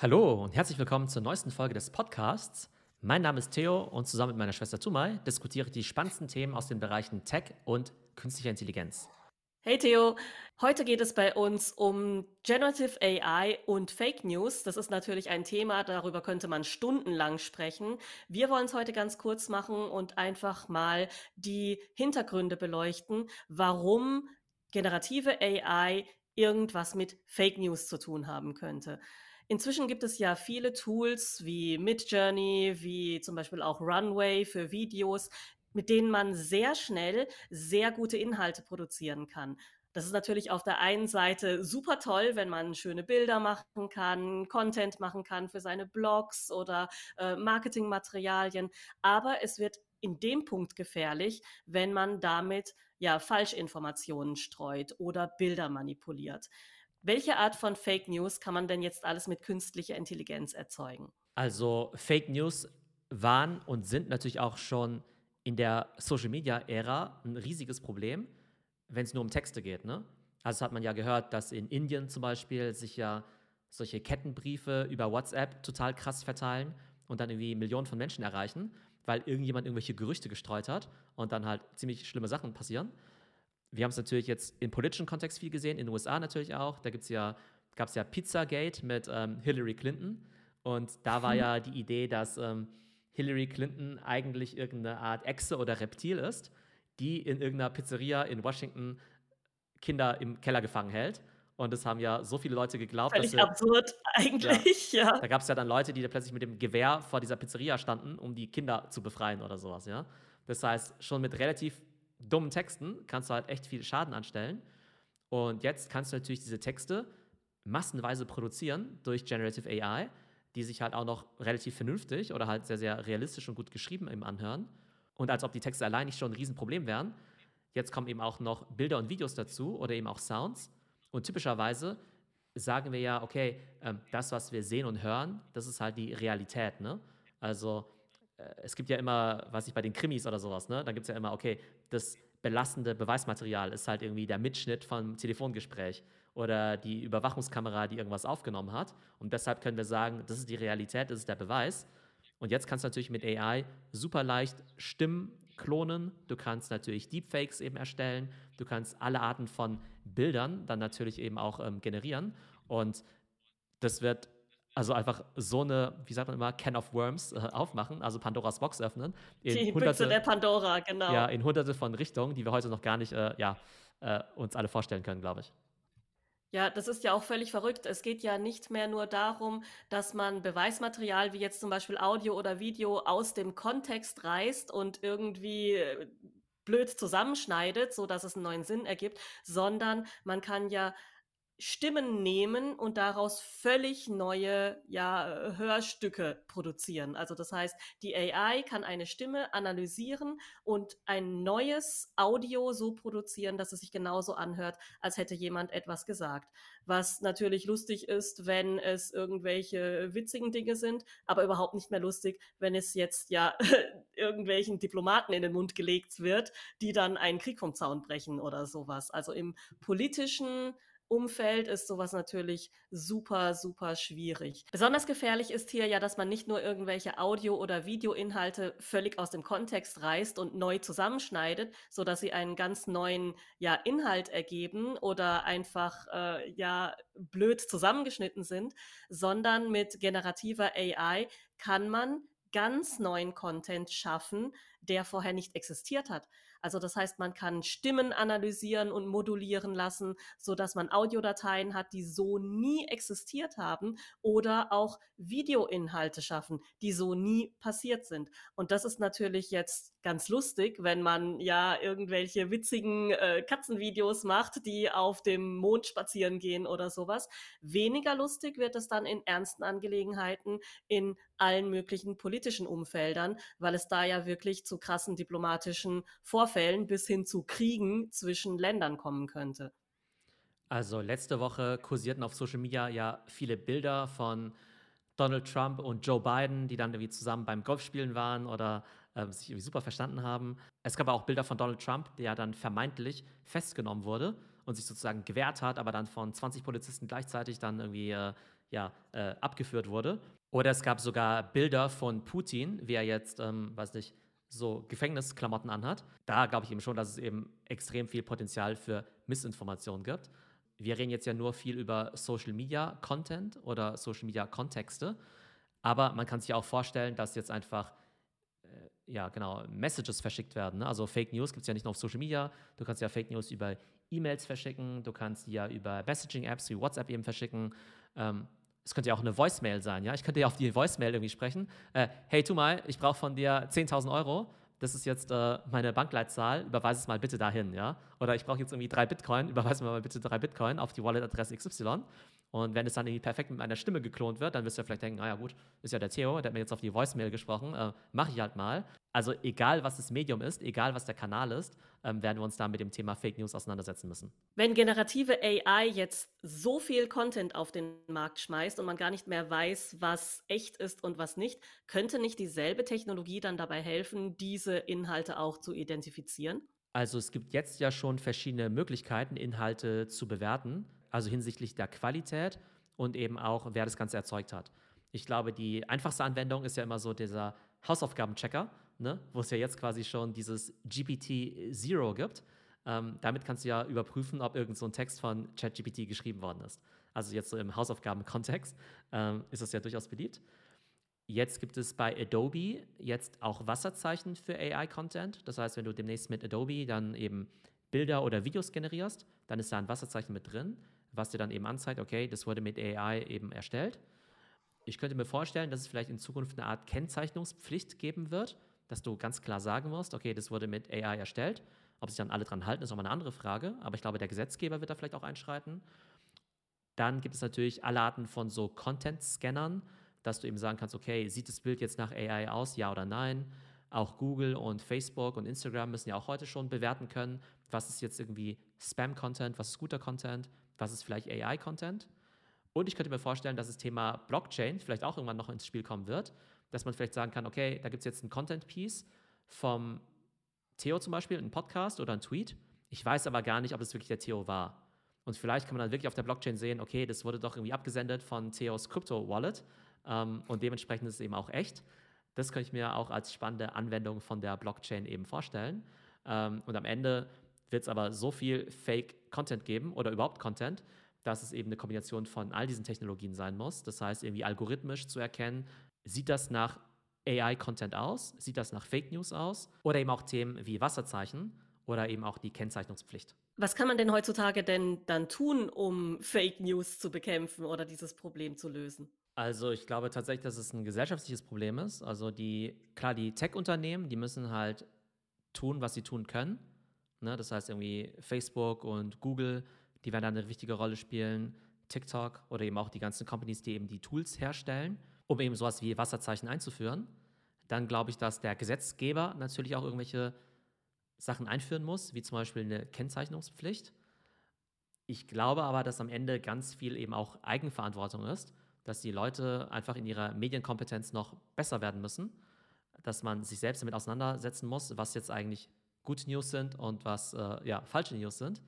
Hallo und herzlich willkommen zur neuesten Folge des Podcasts. Mein Name ist Theo und zusammen mit meiner Schwester Tumai diskutiere ich die spannendsten Themen aus den Bereichen Tech und künstlicher Intelligenz. Hey Theo, heute geht es bei uns um Generative AI und Fake News. Das ist natürlich ein Thema, darüber könnte man stundenlang sprechen. Wir wollen es heute ganz kurz machen und einfach mal die Hintergründe beleuchten, warum generative AI irgendwas mit Fake News zu tun haben könnte. Inzwischen gibt es ja viele Tools wie Midjourney, wie zum Beispiel auch Runway für Videos, mit denen man sehr schnell sehr gute Inhalte produzieren kann. Das ist natürlich auf der einen Seite super toll, wenn man schöne Bilder machen kann, Content machen kann für seine Blogs oder äh, Marketingmaterialien. Aber es wird in dem Punkt gefährlich, wenn man damit ja Falschinformationen streut oder Bilder manipuliert. Welche Art von Fake News kann man denn jetzt alles mit künstlicher Intelligenz erzeugen? Also Fake News waren und sind natürlich auch schon in der Social Media Ära ein riesiges Problem, wenn es nur um Texte geht. Ne? Also hat man ja gehört, dass in Indien zum Beispiel sich ja solche Kettenbriefe über WhatsApp total krass verteilen und dann irgendwie Millionen von Menschen erreichen, weil irgendjemand irgendwelche Gerüchte gestreut hat und dann halt ziemlich schlimme Sachen passieren wir haben es natürlich jetzt im politischen Kontext viel gesehen, in den USA natürlich auch. Da ja, gab es ja Pizzagate mit ähm, Hillary Clinton. Und da war ja die Idee, dass ähm, Hillary Clinton eigentlich irgendeine Art Echse oder Reptil ist, die in irgendeiner Pizzeria in Washington Kinder im Keller gefangen hält. Und das haben ja so viele Leute geglaubt. Völlig dass absurd eigentlich, ja. ja. Da gab es ja dann Leute, die da plötzlich mit dem Gewehr vor dieser Pizzeria standen, um die Kinder zu befreien oder sowas, ja. Das heißt, schon mit relativ dummen Texten kannst du halt echt viel Schaden anstellen. Und jetzt kannst du natürlich diese Texte massenweise produzieren durch Generative AI, die sich halt auch noch relativ vernünftig oder halt sehr, sehr realistisch und gut geschrieben im anhören. Und als ob die Texte allein nicht schon ein Riesenproblem wären. Jetzt kommen eben auch noch Bilder und Videos dazu oder eben auch Sounds. Und typischerweise sagen wir ja, okay, ähm, das, was wir sehen und hören, das ist halt die Realität. Ne? Also es gibt ja immer, was ich bei den Krimis oder sowas, ne? Dann gibt es ja immer, okay, das belastende Beweismaterial ist halt irgendwie der Mitschnitt vom Telefongespräch oder die Überwachungskamera, die irgendwas aufgenommen hat. Und deshalb können wir sagen, das ist die Realität, das ist der Beweis. Und jetzt kannst du natürlich mit AI super leicht Stimmen klonen. Du kannst natürlich Deepfakes eben erstellen. Du kannst alle Arten von Bildern dann natürlich eben auch ähm, generieren. Und das wird also einfach so eine, wie sagt man immer, Can of Worms äh, aufmachen, also Pandoras Box öffnen. die hunderte, Büchse der Pandora, genau. Ja, in hunderte von Richtungen, die wir heute noch gar nicht äh, ja, äh, uns alle vorstellen können, glaube ich. Ja, das ist ja auch völlig verrückt. Es geht ja nicht mehr nur darum, dass man Beweismaterial wie jetzt zum Beispiel Audio oder Video aus dem Kontext reißt und irgendwie äh, blöd zusammenschneidet, so dass es einen neuen Sinn ergibt, sondern man kann ja Stimmen nehmen und daraus völlig neue ja, Hörstücke produzieren. Also das heißt, die AI kann eine Stimme analysieren und ein neues Audio so produzieren, dass es sich genauso anhört, als hätte jemand etwas gesagt. Was natürlich lustig ist, wenn es irgendwelche witzigen Dinge sind, aber überhaupt nicht mehr lustig, wenn es jetzt ja irgendwelchen Diplomaten in den Mund gelegt wird, die dann einen Krieg vom Zaun brechen oder sowas. Also im politischen Umfeld ist sowas natürlich super, super schwierig. Besonders gefährlich ist hier ja, dass man nicht nur irgendwelche Audio- oder Videoinhalte völlig aus dem Kontext reißt und neu zusammenschneidet, so dass sie einen ganz neuen ja, Inhalt ergeben oder einfach äh, ja blöd zusammengeschnitten sind, sondern mit generativer AI kann man ganz neuen Content schaffen, der vorher nicht existiert hat. Also das heißt, man kann Stimmen analysieren und modulieren lassen, so dass man Audiodateien hat, die so nie existiert haben oder auch Videoinhalte schaffen, die so nie passiert sind. Und das ist natürlich jetzt ganz lustig, wenn man ja irgendwelche witzigen äh, Katzenvideos macht, die auf dem Mond spazieren gehen oder sowas. Weniger lustig wird es dann in ernsten Angelegenheiten in allen möglichen politischen Umfeldern, weil es da ja wirklich zu krassen diplomatischen Vorfällen bis hin zu Kriegen zwischen Ländern kommen könnte. Also letzte Woche kursierten auf Social Media ja viele Bilder von Donald Trump und Joe Biden, die dann irgendwie zusammen beim Golfspielen waren oder äh, sich irgendwie super verstanden haben. Es gab auch Bilder von Donald Trump, der dann vermeintlich festgenommen wurde und sich sozusagen gewehrt hat, aber dann von 20 Polizisten gleichzeitig dann irgendwie äh, ja, äh, abgeführt wurde. Oder es gab sogar Bilder von Putin, wie er jetzt, ähm, weiß nicht, so Gefängnisklamotten anhat. Da glaube ich eben schon, dass es eben extrem viel Potenzial für Missinformation gibt. Wir reden jetzt ja nur viel über Social Media Content oder Social Media Kontexte, aber man kann sich auch vorstellen, dass jetzt einfach ja, genau, Messages verschickt werden. Ne? Also Fake News gibt es ja nicht nur auf Social Media, du kannst ja Fake News über E-Mails verschicken, du kannst die ja über Messaging-Apps wie WhatsApp eben verschicken. Ähm, es könnte ja auch eine Voicemail sein, ja. Ich könnte ja auf die Voicemail irgendwie sprechen. Äh, hey, tu mal, ich brauche von dir 10.000 Euro. Das ist jetzt äh, meine Bankleitzahl, überweise es mal bitte dahin, ja. Oder ich brauche jetzt irgendwie drei Bitcoin, überweise mir mal bitte drei Bitcoin auf die Wallet-Adresse XY. Und wenn es dann irgendwie perfekt mit meiner Stimme geklont wird, dann wirst du ja vielleicht denken, naja gut, ist ja der Theo, der hat mir jetzt auf die Voicemail gesprochen, äh, mache ich halt mal. Also egal, was das Medium ist, egal, was der Kanal ist, ähm, werden wir uns da mit dem Thema Fake News auseinandersetzen müssen. Wenn generative AI jetzt so viel Content auf den Markt schmeißt und man gar nicht mehr weiß, was echt ist und was nicht, könnte nicht dieselbe Technologie dann dabei helfen, diese Inhalte auch zu identifizieren? Also es gibt jetzt ja schon verschiedene Möglichkeiten, Inhalte zu bewerten also hinsichtlich der Qualität und eben auch, wer das Ganze erzeugt hat. Ich glaube, die einfachste Anwendung ist ja immer so dieser Hausaufgabenchecker, ne? wo es ja jetzt quasi schon dieses GPT Zero gibt. Ähm, damit kannst du ja überprüfen, ob irgend so ein Text von ChatGPT geschrieben worden ist. Also jetzt so im Hausaufgabenkontext ähm, ist das ja durchaus beliebt. Jetzt gibt es bei Adobe jetzt auch Wasserzeichen für AI-Content. Das heißt, wenn du demnächst mit Adobe dann eben Bilder oder Videos generierst, dann ist da ein Wasserzeichen mit drin was dir dann eben anzeigt, okay, das wurde mit AI eben erstellt. Ich könnte mir vorstellen, dass es vielleicht in Zukunft eine Art Kennzeichnungspflicht geben wird, dass du ganz klar sagen musst, okay, das wurde mit AI erstellt. Ob sich dann alle dran halten, ist nochmal eine andere Frage. Aber ich glaube, der Gesetzgeber wird da vielleicht auch einschreiten. Dann gibt es natürlich alle Arten von so Content-Scannern, dass du eben sagen kannst, okay, sieht das Bild jetzt nach AI aus, ja oder nein? Auch Google und Facebook und Instagram müssen ja auch heute schon bewerten können, was ist jetzt irgendwie Spam-Content, was ist guter Content, was ist vielleicht AI-Content. Und ich könnte mir vorstellen, dass das Thema Blockchain vielleicht auch irgendwann noch ins Spiel kommen wird, dass man vielleicht sagen kann, okay, da gibt es jetzt ein Content-Piece vom Theo zum Beispiel, ein Podcast oder ein Tweet. Ich weiß aber gar nicht, ob es wirklich der Theo war. Und vielleicht kann man dann wirklich auf der Blockchain sehen, okay, das wurde doch irgendwie abgesendet von Theos Crypto-Wallet ähm, und dementsprechend ist es eben auch echt. Das könnte ich mir auch als spannende Anwendung von der Blockchain eben vorstellen. Ähm, und am Ende wird es aber so viel Fake-Content geben oder überhaupt Content, dass es eben eine Kombination von all diesen Technologien sein muss. Das heißt, irgendwie algorithmisch zu erkennen, sieht das nach AI-Content aus, sieht das nach Fake News aus oder eben auch Themen wie Wasserzeichen oder eben auch die Kennzeichnungspflicht. Was kann man denn heutzutage denn dann tun, um Fake News zu bekämpfen oder dieses Problem zu lösen? Also ich glaube tatsächlich, dass es ein gesellschaftliches Problem ist. Also die, klar, die Tech-Unternehmen, die müssen halt tun, was sie tun können. Ne? Das heißt irgendwie Facebook und Google, die werden da eine wichtige Rolle spielen. TikTok oder eben auch die ganzen Companies, die eben die Tools herstellen, um eben sowas wie Wasserzeichen einzuführen. Dann glaube ich, dass der Gesetzgeber natürlich auch irgendwelche Sachen einführen muss, wie zum Beispiel eine Kennzeichnungspflicht. Ich glaube aber, dass am Ende ganz viel eben auch Eigenverantwortung ist, dass die Leute einfach in ihrer Medienkompetenz noch besser werden müssen, dass man sich selbst damit auseinandersetzen muss, was jetzt eigentlich gute News sind und was äh, ja, falsche News sind.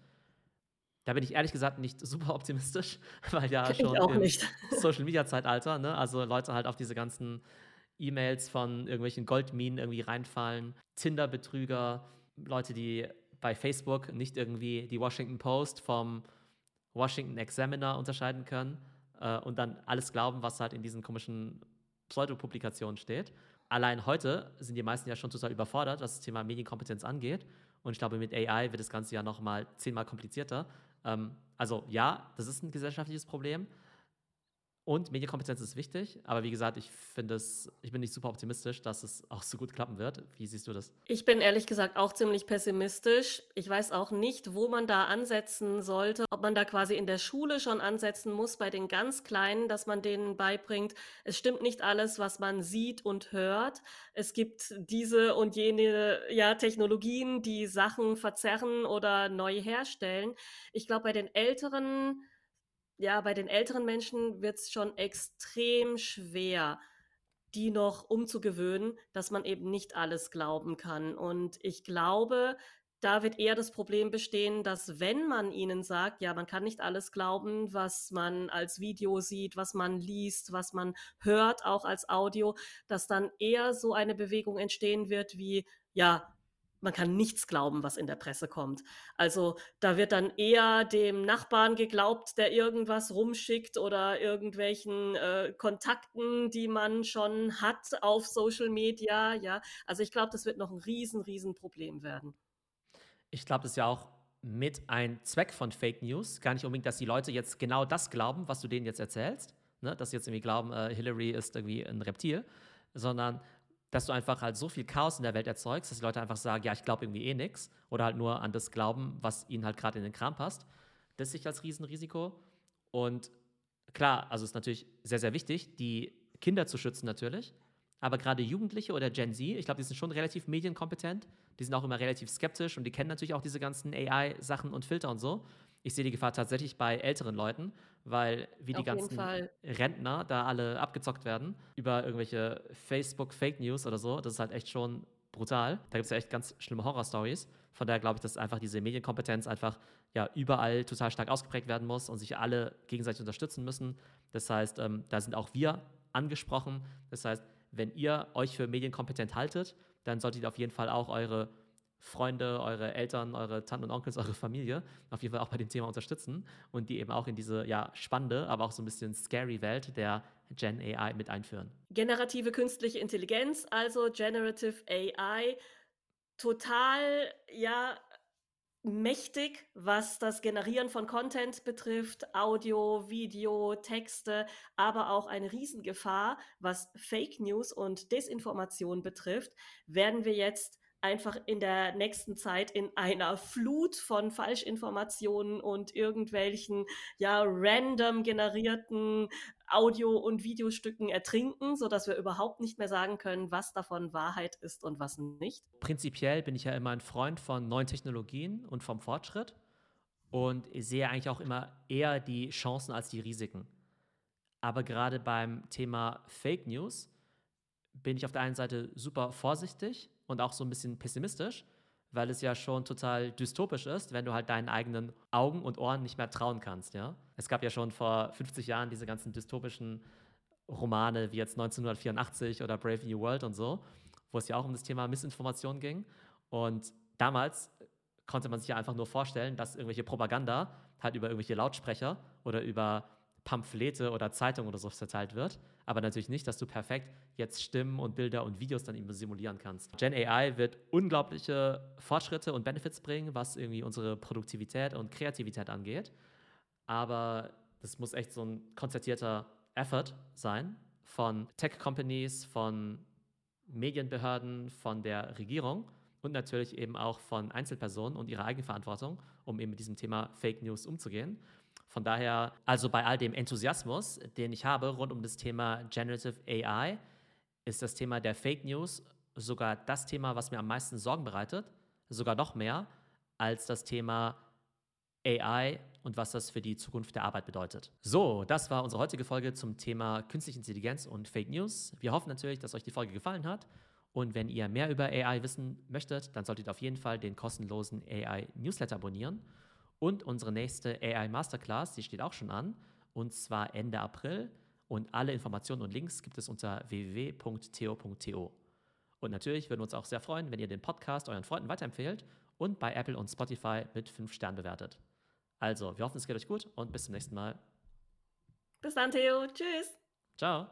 Da bin ich ehrlich gesagt nicht super optimistisch, weil ja schon im Social Media Zeitalter, ne, also Leute halt auf diese ganzen E-Mails von irgendwelchen Goldminen irgendwie reinfallen, Tinder-Betrüger, Leute, die bei Facebook nicht irgendwie die Washington Post vom Washington Examiner unterscheiden können äh, und dann alles glauben, was halt in diesen komischen Pseudopublikationen steht allein heute sind die meisten ja schon total überfordert, was das Thema Medienkompetenz angeht. Und ich glaube, mit AI wird das Ganze ja nochmal zehnmal komplizierter. Ähm, also ja, das ist ein gesellschaftliches Problem. Und Medienkompetenz ist wichtig, aber wie gesagt, ich finde es, ich bin nicht super optimistisch, dass es auch so gut klappen wird. Wie siehst du das? Ich bin ehrlich gesagt auch ziemlich pessimistisch. Ich weiß auch nicht, wo man da ansetzen sollte, ob man da quasi in der Schule schon ansetzen muss bei den ganz Kleinen, dass man denen beibringt, es stimmt nicht alles, was man sieht und hört. Es gibt diese und jene ja, Technologien, die Sachen verzerren oder neu herstellen. Ich glaube, bei den Älteren ja, bei den älteren Menschen wird es schon extrem schwer, die noch umzugewöhnen, dass man eben nicht alles glauben kann. Und ich glaube, da wird eher das Problem bestehen, dass wenn man ihnen sagt, ja, man kann nicht alles glauben, was man als Video sieht, was man liest, was man hört, auch als Audio, dass dann eher so eine Bewegung entstehen wird wie, ja, man kann nichts glauben, was in der Presse kommt. Also da wird dann eher dem Nachbarn geglaubt, der irgendwas rumschickt oder irgendwelchen äh, Kontakten, die man schon hat auf Social Media. Ja, also ich glaube, das wird noch ein riesen, riesen Problem werden. Ich glaube, das ist ja auch mit ein Zweck von Fake News. Gar nicht unbedingt, dass die Leute jetzt genau das glauben, was du denen jetzt erzählst. Ne? Dass sie jetzt irgendwie glauben, äh, Hillary ist irgendwie ein Reptil, sondern dass du einfach halt so viel Chaos in der Welt erzeugst, dass die Leute einfach sagen, ja, ich glaube irgendwie eh nichts oder halt nur an das glauben, was ihnen halt gerade in den Kram passt. Das sehe ich als Riesenrisiko. Und klar, also ist natürlich sehr, sehr wichtig, die Kinder zu schützen natürlich. Aber gerade Jugendliche oder Gen Z, ich glaube, die sind schon relativ medienkompetent. Die sind auch immer relativ skeptisch und die kennen natürlich auch diese ganzen AI-Sachen und Filter und so. Ich sehe die Gefahr tatsächlich bei älteren Leuten, weil wie Auf die ganzen Rentner da alle abgezockt werden über irgendwelche Facebook-Fake News oder so, das ist halt echt schon brutal. Da gibt es ja echt ganz schlimme Horror-Stories. Von daher glaube ich, dass einfach diese Medienkompetenz einfach ja überall total stark ausgeprägt werden muss und sich alle gegenseitig unterstützen müssen. Das heißt, ähm, da sind auch wir angesprochen. Das heißt, wenn ihr euch für medienkompetent haltet, dann solltet ihr auf jeden Fall auch eure Freunde, eure Eltern, eure Tanten und Onkels, eure Familie auf jeden Fall auch bei dem Thema unterstützen und die eben auch in diese ja, spannende, aber auch so ein bisschen scary Welt der Gen AI mit einführen. Generative künstliche Intelligenz, also Generative AI, total ja mächtig, was das Generieren von Content betrifft, Audio, Video, Texte, aber auch eine Riesengefahr, was Fake News und Desinformation betrifft, werden wir jetzt einfach in der nächsten Zeit in einer Flut von Falschinformationen und irgendwelchen ja random generierten Audio- und Videostücken ertrinken, sodass wir überhaupt nicht mehr sagen können, was davon Wahrheit ist und was nicht. Prinzipiell bin ich ja immer ein Freund von neuen Technologien und vom Fortschritt und sehe eigentlich auch immer eher die Chancen als die Risiken. Aber gerade beim Thema Fake News bin ich auf der einen Seite super vorsichtig und auch so ein bisschen pessimistisch, weil es ja schon total dystopisch ist, wenn du halt deinen eigenen Augen und Ohren nicht mehr trauen kannst, ja. Es gab ja schon vor 50 Jahren diese ganzen dystopischen Romane wie jetzt 1984 oder Brave New World und so, wo es ja auch um das Thema Missinformation ging. Und damals konnte man sich ja einfach nur vorstellen, dass irgendwelche Propaganda halt über irgendwelche Lautsprecher oder über Pamphlete oder Zeitungen oder so verteilt wird. Aber natürlich nicht, dass du perfekt jetzt Stimmen und Bilder und Videos dann eben simulieren kannst. Gen AI wird unglaubliche Fortschritte und Benefits bringen, was irgendwie unsere Produktivität und Kreativität angeht. Aber das muss echt so ein konzertierter Effort sein von Tech-Companies, von Medienbehörden, von der Regierung und natürlich eben auch von Einzelpersonen und ihrer Eigenverantwortung, um eben mit diesem Thema Fake News umzugehen. Von daher, also bei all dem Enthusiasmus, den ich habe rund um das Thema Generative AI, ist das Thema der Fake News sogar das Thema, was mir am meisten Sorgen bereitet, sogar noch mehr als das Thema AI und was das für die Zukunft der Arbeit bedeutet. So, das war unsere heutige Folge zum Thema künstliche Intelligenz und Fake News. Wir hoffen natürlich, dass euch die Folge gefallen hat. Und wenn ihr mehr über AI wissen möchtet, dann solltet ihr auf jeden Fall den kostenlosen AI Newsletter abonnieren. Und unsere nächste AI Masterclass, die steht auch schon an, und zwar Ende April. Und alle Informationen und Links gibt es unter www.theo.to. Und natürlich würden wir uns auch sehr freuen, wenn ihr den Podcast euren Freunden weiterempfehlt und bei Apple und Spotify mit 5 Sternen bewertet. Also, wir hoffen, es geht euch gut und bis zum nächsten Mal. Bis dann, Theo. Tschüss. Ciao.